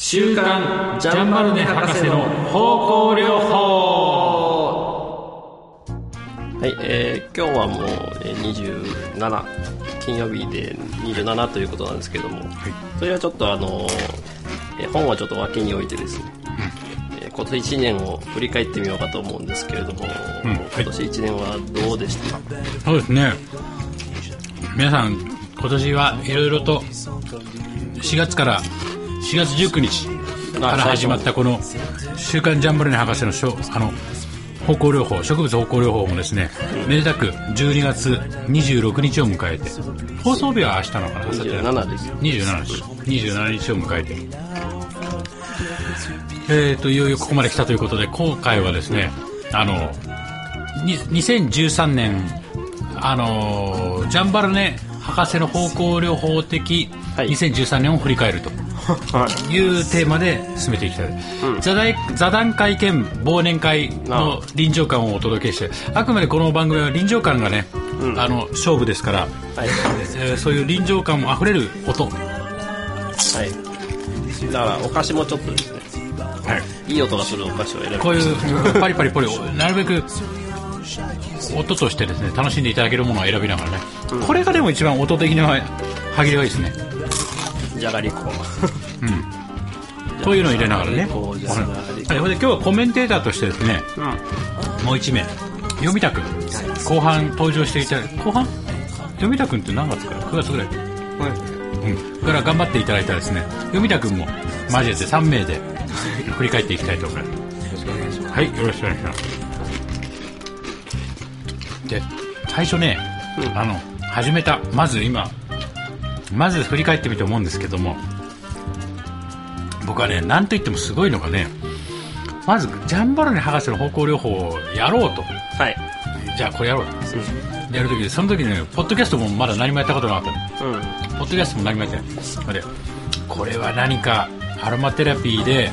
週刊ジャンバルネ博士の方向療法。はい、えー、今日はもうえー27金曜日で27ということなんですけども、それはちょっとあのえー本はちょっと脇に置いてですね、えー今年1年を振り返ってみようかと思うんですけれども、うん今年1年はどうでした？か、そうですね。皆さん今年はいろいろと4月から4月19日から始まったこの「週刊ジャンバルネ博士のしょあの方向療法植物方向療法」もですねめでたく12月26日を迎えて放送日は明日なのかな27です27日。27日を迎えて。えー、といよいよここまで来たということで今回はですねあのに2013年あのジャンバルネ博士の方向療法的はい。2013年を振り返ると。いうテーマで進めていきたい、座談座談会兼忘年会の臨場感をお届けしてあくまでこの番組は臨場感がね、あの勝負ですから、はい。えーそういう臨場感あふれる音、ははい。だからお菓子もちょっとですね。い、いい音がするお菓子を選びこういうパリパリポリなるべく音としてですね楽しんでいただけるものを選びながらね、これがでも一番音的には歯切れがいいですねじゃがりこ。こういうのを入れながらね。はい、で今日はコメンテーターとしてですねもう一名。読みたくん後半登場していただい後半？読みたくんって何月から？9月ぐらいうん、から頑張っていただいたですね。読みたくんも交えて3名で振り返っていきたいと思います。はいよろしくお願いします。で最初ね、あの始めたまず今まず振り返ってみて思うんですけども僕はね何と言ってもすごいのがねまずジャンバルネ博士の方向療法をやろうと。はい。じゃあこれやろうと、やるときでその時ねポッドキャストもまだ何もやったことなかったの。うん。ポッドキャストも何もやってないでこれは何かアロマテラピーで、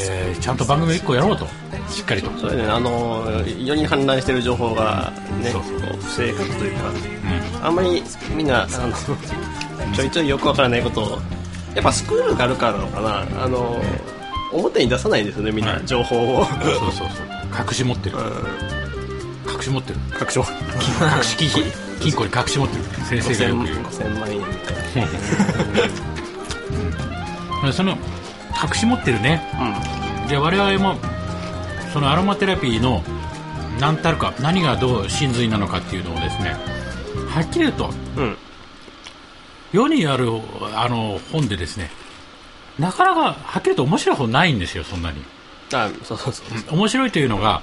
えーちゃんと番組を1個やろうと。しっかりと、それね。あの世に氾濫してる情報がねそうこう不正確というか。あんまりみんなあのちょいちょいよくわからないことを。やっぱスクールがあるからなのかな。あの表に出さないんですよねみんな、はい。情報を。そうそうそう隠し持ってる。隠し持ってる。確証隠し金庫に金庫に隠し持ってる。先生がよく言う。5000万円みたいまあその隠し持ってるね。で我々もそのアロマテラピーの何たるか何がどう真髄なのかっていうのをですねはっきり言うとなうん世にあるあの本でですねなかなかはっきりと面白い本ないんですよそんなに。あそうそうそう。面白いというのが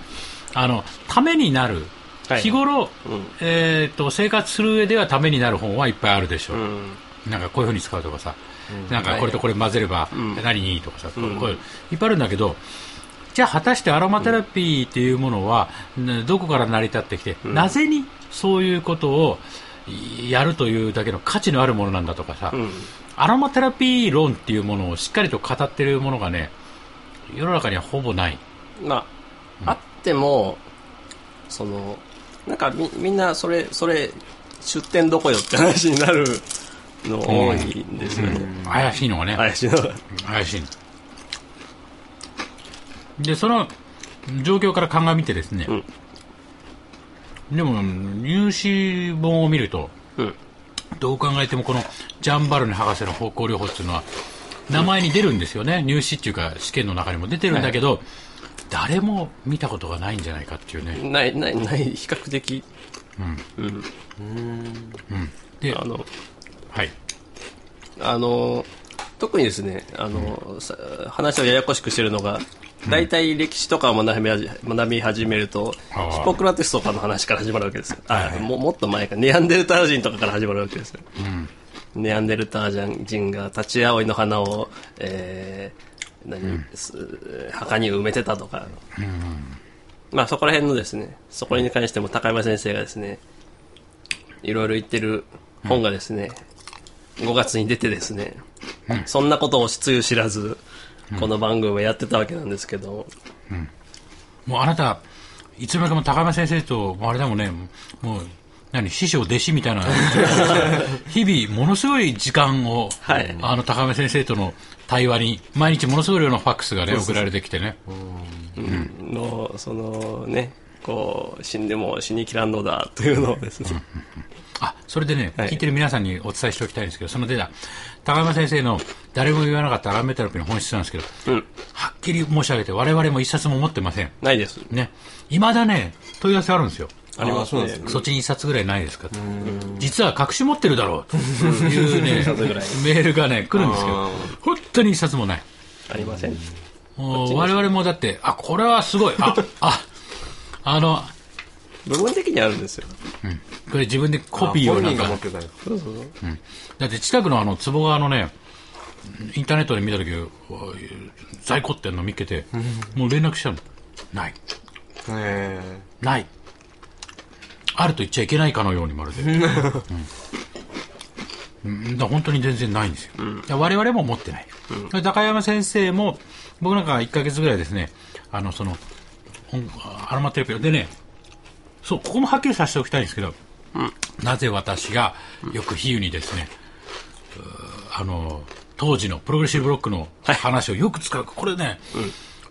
あのためになる、はい日頃、うん。えー、と生活する上ではためになる本はいっぱいあるでしょう、うん。なんかこういうふうに使うとかさ、なんかこれとこれ混ぜればん。何にいいとかさ、こういういっぱいあるんだけど、じゃあ果たしてアロマテラピーっていうものは、ねどこから成り立ってきて、なぜにそういうことをやるというだけの価値のあるものなんだとかさ、うん。アロマテラピー論っていうものをしっかりと語ってるものがね、世の中にはほぼない。まあ、あってもそのなんかみみんなそれそれ出店どこよって話になるの多いんですよね、怪しいのがね、怪しいのが。怪しいの。でその状況から鑑みてですね、でも入試本を見るとうん。どう考えてもこのジャンバルネ博士の方向療法っていうのは名前に出るんですよね。入試っていうか試験の中にも出てるんだけど、誰も見たことがないんじゃないかっていうね。ないないない比較的。であのはい。あの特にですねあの、さ話をややこしくしてるのが大体歴史とかを学び始学び始めるとヒポクラテスとかの話から始まるわけですよ、はいももっと前か。ネアンデルタール人とかから始まるわけですよ、ネアンデルタール人が立ち葵の花を、えー何す墓に埋めてたとか、まあそこら辺のですねそこに関しても高山先生がですねいろいろ言ってる本がですね、5月に出てですね、そんなことをつゆ知らず、この番組をやってたわけなんですけど、もうあなたいつまでも高山先生とあれだもんね。もう何師匠弟子みたいな。日々ものすごい時間を、はい。あの高山先生との対話に毎日ものすごい量のファックスがね送られてきてね。の、そのね、こう、死んでも死にきらんのだというのをですね。あそれでね、はい。聞いてる皆さんにお伝えしておきたいんですけどそのデータ。高山先生の誰も言わなかったアランメテラピーの本質なんですけど、うん。はっきり申し上げて我々も一冊も持ってません。ないです。ね。いまだね問い合わせあるんですよ。ありますね。そっちに一冊ぐらいないですかと実は隠し持ってるだろう。と いうねメールがね来るんですけどあ本当に一冊もない。ありません。もう我々もだってあこれはすごい。あああの部分的にあるんですよ。これ自分でコピーを本なんか。人が持ってたよ。そうそうそう。だって近くのあの坪川のねインターネットで見た時在庫ってんの見っけてもう連絡したの。ない。えない。あると言っちゃいけないかのようにまるで、うん。うん、だ本当に全然ないんですよ、いや我々も持ってない、で高山先生も僕なんか1ヶ月ぐらいですねあのその音アロマテレビでねそうここもはっきりさせておきたいんですけど、なぜ私がよく比喩にですね、うーあの当時のプログレッシブロックの話をよく使う、これね、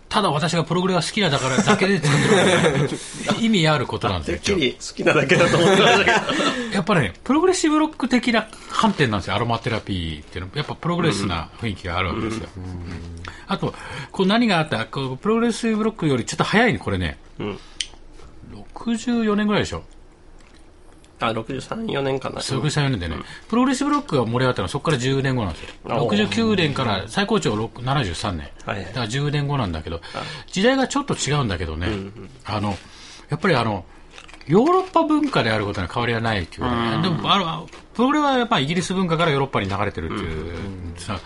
ただ私がプログレが好きなだからだけで使ってる 意味あることなんですよ。好きなだけだと思ってましたけど。やっぱねプログレッシブロック的な観点なんですよ。アロマテラピーっていうのは。やっぱプログレスな雰囲気があるわけですよ、あとこう何があったこうプログレッシブロックよりちょっと早いねこれね、ん64年ぐらいでしょ。あ、63、4年かな。そう64年でね、プログレッシブブロックが盛り上がったのはそこから10年後なんですよあお69年から最高潮6 73年、はいはい。だから10年後なんだけど時代がちょっと違うんだけどね、あのやっぱりあのヨーロッパ文化であることに変わりはないっていうね、でもあのプログレはやっぱイギリス文化からヨーロッパに流れてるっていう、さ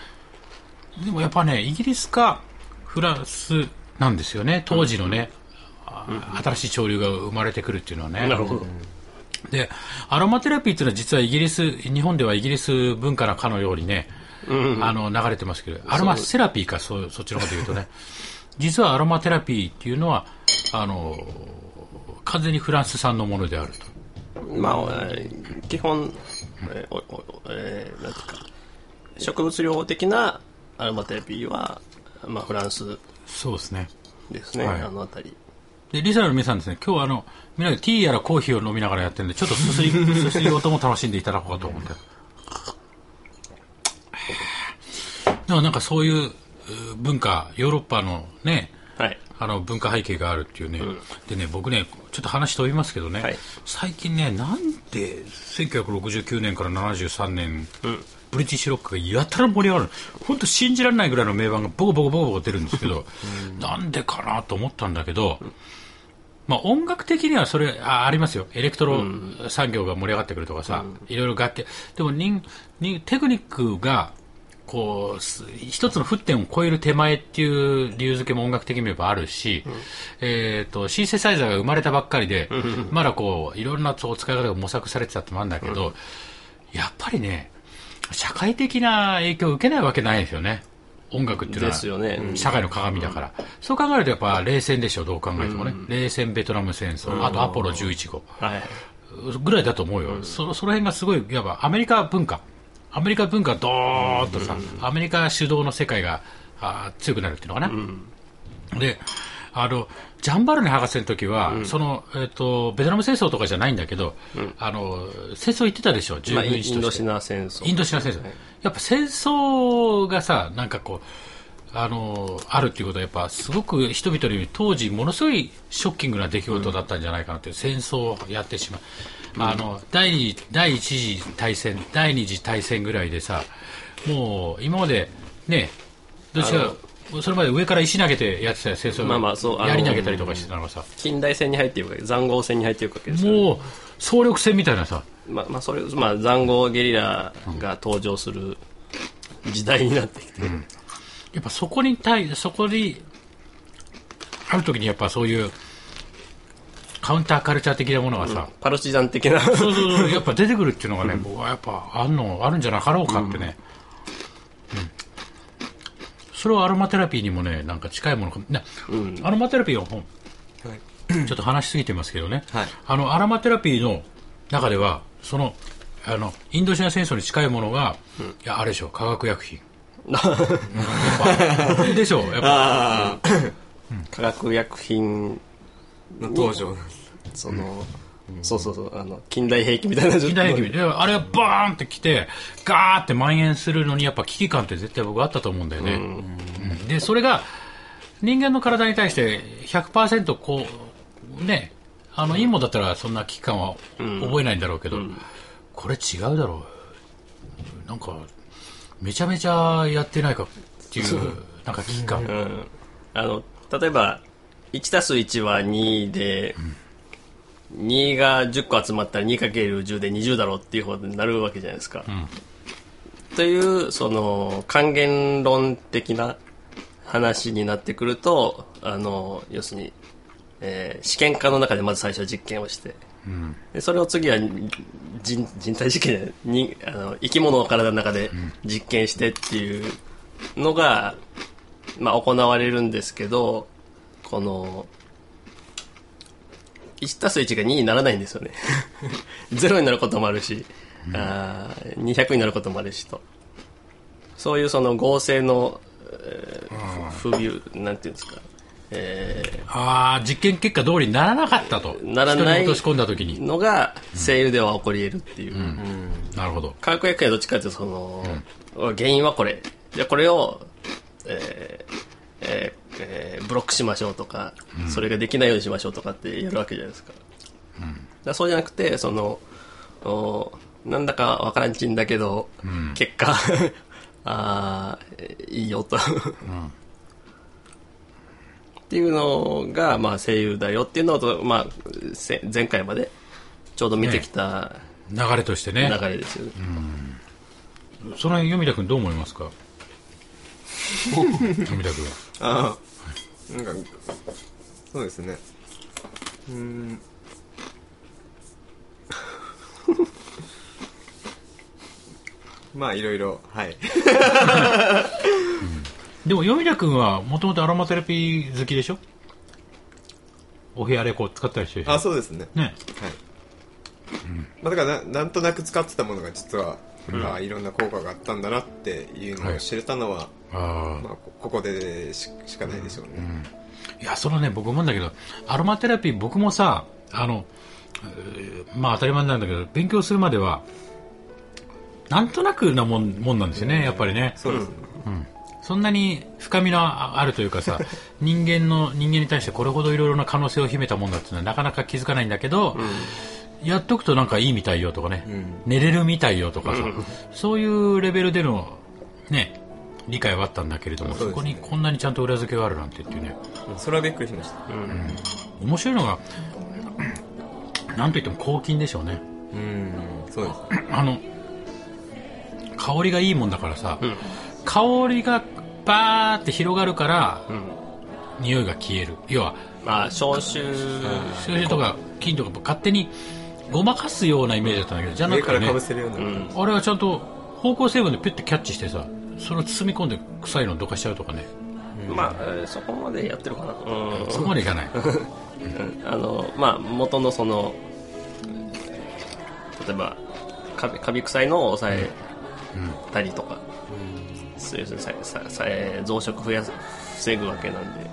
でもやっぱねイギリスかフランスなんですよね。当時のね、あ新しい潮流が生まれてくるっていうのはね。なるほど。でアロマテラピーっていうのは実はイギリス日本ではイギリス文化のかのようにね、あの流れてますけどアロマセラピーかそそっちのこと言うとね。実はアロマテラピーっていうのはあの完全にフランス産のものであると。まあ、えー基本、えーおおえーなんていうか、植物療法的なアロマテラピーは、まあ、フランスそうですね。ですね、はい。あのあたり。でリサの皆さんですね今日はあのみんなでティーやらコーヒーを飲みながらやってるんでちょっとすすり すすり音も楽しんでいただこうかと思って。でもなんかそういうう文化ヨーロッパのねはい。あの文化背景があるっていうね、でね僕ねちょっと話飛びますけどね、はい。最近ねなんで1969年から73年、ブリティッシュロックがやたら盛り上がる本当信じられないぐらいの名盤がボコボコボコボコ出るんですけど、なんでかなと思ったんだけど、まあ、音楽的にはそれあありますよ。エレクトロ産業が盛り上がってくるとかさ、いろいろ楽器。でもににテクニックがこうす一つの沸点を超える手前っていう理由付けも音楽的に言えばあるし、えー、とシンセサイザーが生まれたばっかりで、まだこういろんなそう使い方が模索されてたってのもあるんだけど、やっぱりね社会的な影響を受けないわけないですよね音楽っていうのは社会の鏡だから、そう考えるとやっぱ冷戦でしょどう考えてもね、冷戦ベトナム戦争、あとアポロ11号。はい。ぐらいだと思うよ、そその辺がすごいいわばアメリカ文化。アメリカ文化ドーンとさ、アメリカ主導の世界があー強くなるっていうのかな、であのジャンバルネ博士の時は、そのえっとベトナム戦争とかじゃないんだけど、あの戦争行ってたでしょ、従まあ、イ軍士として。ンドシナ戦争。インドシナ戦争、やっぱ戦争がさ、なんかこう、あのあるっていうことは、やっぱすごく人々に当時、ものすごいショッキングな出来事だったんじゃないかなって、戦争をやってしまう、あの第二第一次大戦、第二次大戦ぐらいでさ、もう今までね、どっちか、それまで上から石投げてやってたよ戦争、まあまあそうあの槍投げたりとかしてたのがさ、近代戦に入っていくわけ塹壕戦に入っていくわけですよ、もう総力戦みたいなさ、まあ、まあ、それ、まあ、塹壕ゲリラが登場する時代になってきて、やっぱそこに対そこにある時にやっぱそういうカウンターカルチャー的なものがさ、パルチザン的な、そうそうそうやっぱ出てくるっていうのがね、僕はやっぱあんのあるんじゃなかろうかってね、うんそれはアロマテラピーにもねなんか近いものかね、アロマテラピーの本はい。ちょっと話しすぎてますけどね、はい。あのアロマテラピーの中ではそのあのインドシナ戦争に近いものが、いやあれでしょ化学薬品。でしょうやっぱ。ああ化学薬品の登場。その、そうそうそう。あの近代兵器みたいな。近代兵器。であれがバーンって来てガーって蔓延するのにやっぱ危機感って絶対僕あったと思うんだよね、うん。でそれが人間の体に対して100%こうねあのいいもんだったらそんな危機感は覚えないんだろうけど、これ違うだろう。なんかめちゃめちゃやってないかっていうなんか危機感、うん、あの例えば1たす1は2で、2が10個集まったら 2×10 で20だろうっていう方になるわけじゃないですか。というその還元論的な話になってくるとあの要するに、えー試験科の中でまず最初は実験をして、でそれを次は人人体実験にあの生き物の体の中で実験してっていうのが、まあ、行われるんですけどこの1たす1が2にならないんですよね。0になることもあるし、あー200になることもあるしと。そういうその合成の、えー不不備なんていうんですか、えああ実験結果通りにならなかったとならない落とし込んだ時ーにのが声優では起こり得るっていう、なるほど化学薬品はどっちかというとその、原因はこれじゃあこれを、えーえーえーブロックしましょうとか、それができないようにしましょうとかってやるわけじゃないですか,、だからそうじゃなくてそのおなんだかわからんちんだけど、結果 あーいいよと、っていうのが、まあ、声優だよっていうのと、まあ、せ前回までちょうど見てきた流れとしてね。流れですよね。その辺読田君どう思いますか？読田君ああなんかそうですね。うーん。まあいろいろはい。でも読田君はもともとアロマテラピー好きでしょ？お部屋でこう使ったりしてるでし。ょあそうですね。ね。はい、まあ、だからななんとなく使ってたものが実は、ああいろんな効果があったんだなっていうのを知れたのは、あまあ、こここでししかないでしょうね、あいやそのね僕思うんだけどアロマテラピー僕もさあのえーまあ当たり前なんだけど勉強するまではなんとなくなもんもんなんですよねやっぱりね。そうですね、そんなに深みのああるというかさ 人間の人間に対してこれほどいろいろな可能性を秘めたもんだっていうのはなかなか気づかないんだけど、やっとくとなんかいいみたいよとかね、寝れるみたいよとかさ、そういうレベルでのね理解はあったんだけれどもそ,、ね。こにこんなにちゃんと裏付けがあるなんてっていうね。それはびっくりしました。面白いのが なんといっても抗菌でしょうね。うんそうですあの香りがいいもんだからさ、香りがバーって広がるから、匂いが消える。要はまあ、消臭、消臭とか菌とか勝手にごまかすようなイメージだったんだけどじゃなくてねあれはちゃんと芳香成分でピュッてキャッチしてさそれを包み込んで臭いのどかしちゃうとかねまあ、えーそこまでやってるかな。うん。そこまでいかないあの、まあ、元のその、例えば、カビカビ臭いのを抑えたりとか、そういうささ増殖増やす防ぐわけなんで。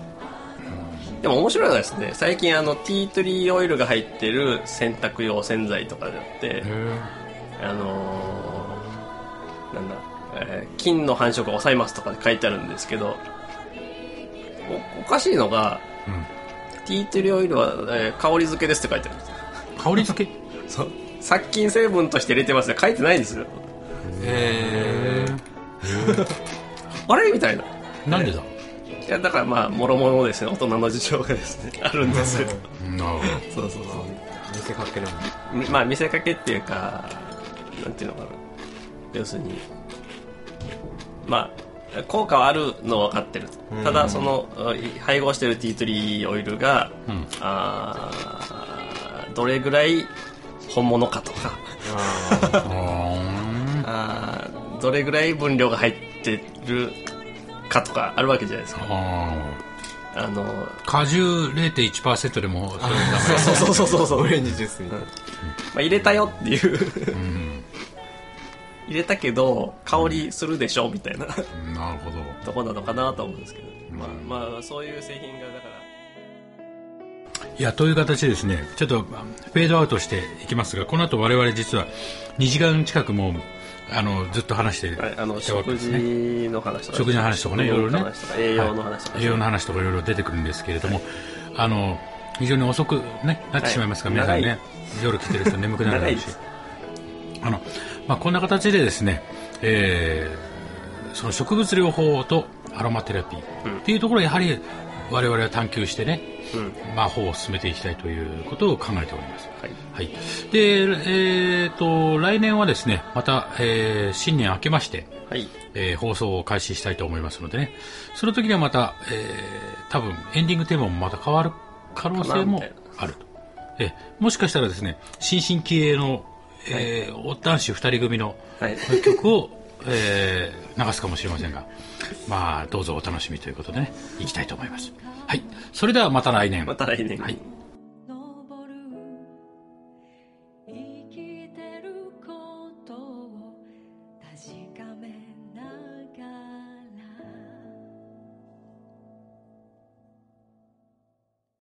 でも面白いのはですね、最近あの、ティートリーオイルが入ってる洗濯用洗剤とかであって、あのーなんだ、えー菌の繁殖を抑えますとか書いてあるんですけど、おおかしいのが、ティートリーオイルは、えー香り付けですって書いてあるんですよ。香り付け？そう。殺菌成分として入れてますね。書いてないんですよ。へ あれ？みたいな。なんでだ？いやだからまあもろもろですね。大人の事情がですね。あるんですよ。なるほそうそうそう。見せかけなんまあ見せかけっていうかなんていうのかな。要するにまあ効果はあるのは分かってる。ただそのい配合してるティートリーオイルが、ん。あーどれぐらい本物かとか。どあ どれぐらい分量が入ってるかとかあるわけじゃないですか。ー。ああのー果汁0.1%でも。そうそうそうそうそう。オレンジジュースに、まあ、入れたよっていう入れたけど香りするでしょみたいな。なるほど。とこなのかなと思うんですけど、まあ。まあそういう製品がだから。いやという形でですねちょっとフェードアウトしていきますがこの後我々実は2時間近くもうあのずっと話していたはい、あのわけ食ですね、事の話とか食事の話とかねいろいろね。食の話とか栄養の話とか、栄養の話とかいろいろ出てくるんですけれども、あの非常に遅く、ね、なってしまいますから、はい。皆さんね。夜来てる人眠くなるだろうし。あの、まあ、こんな形でですね、えーその植物療法とアロマテラピーっていうところをやはり我々は探求してね、まあ、法を進めていきたいということを考えております。はい。はい。で、えーと、来年はですね、また、えー新年明けまして、はい。えー放送を開始したいと思いますのでね、その時にはまた、えー多分エンディングテーマもまた変わる可能性もあると。えーもしかしたらですね、新進気鋭の、えー男子二人組のはい曲を、えー流すかもしれませんが、まあ、どうぞお楽しみということでね、いきたいと思います。はい。それではまた来年。また来年はい。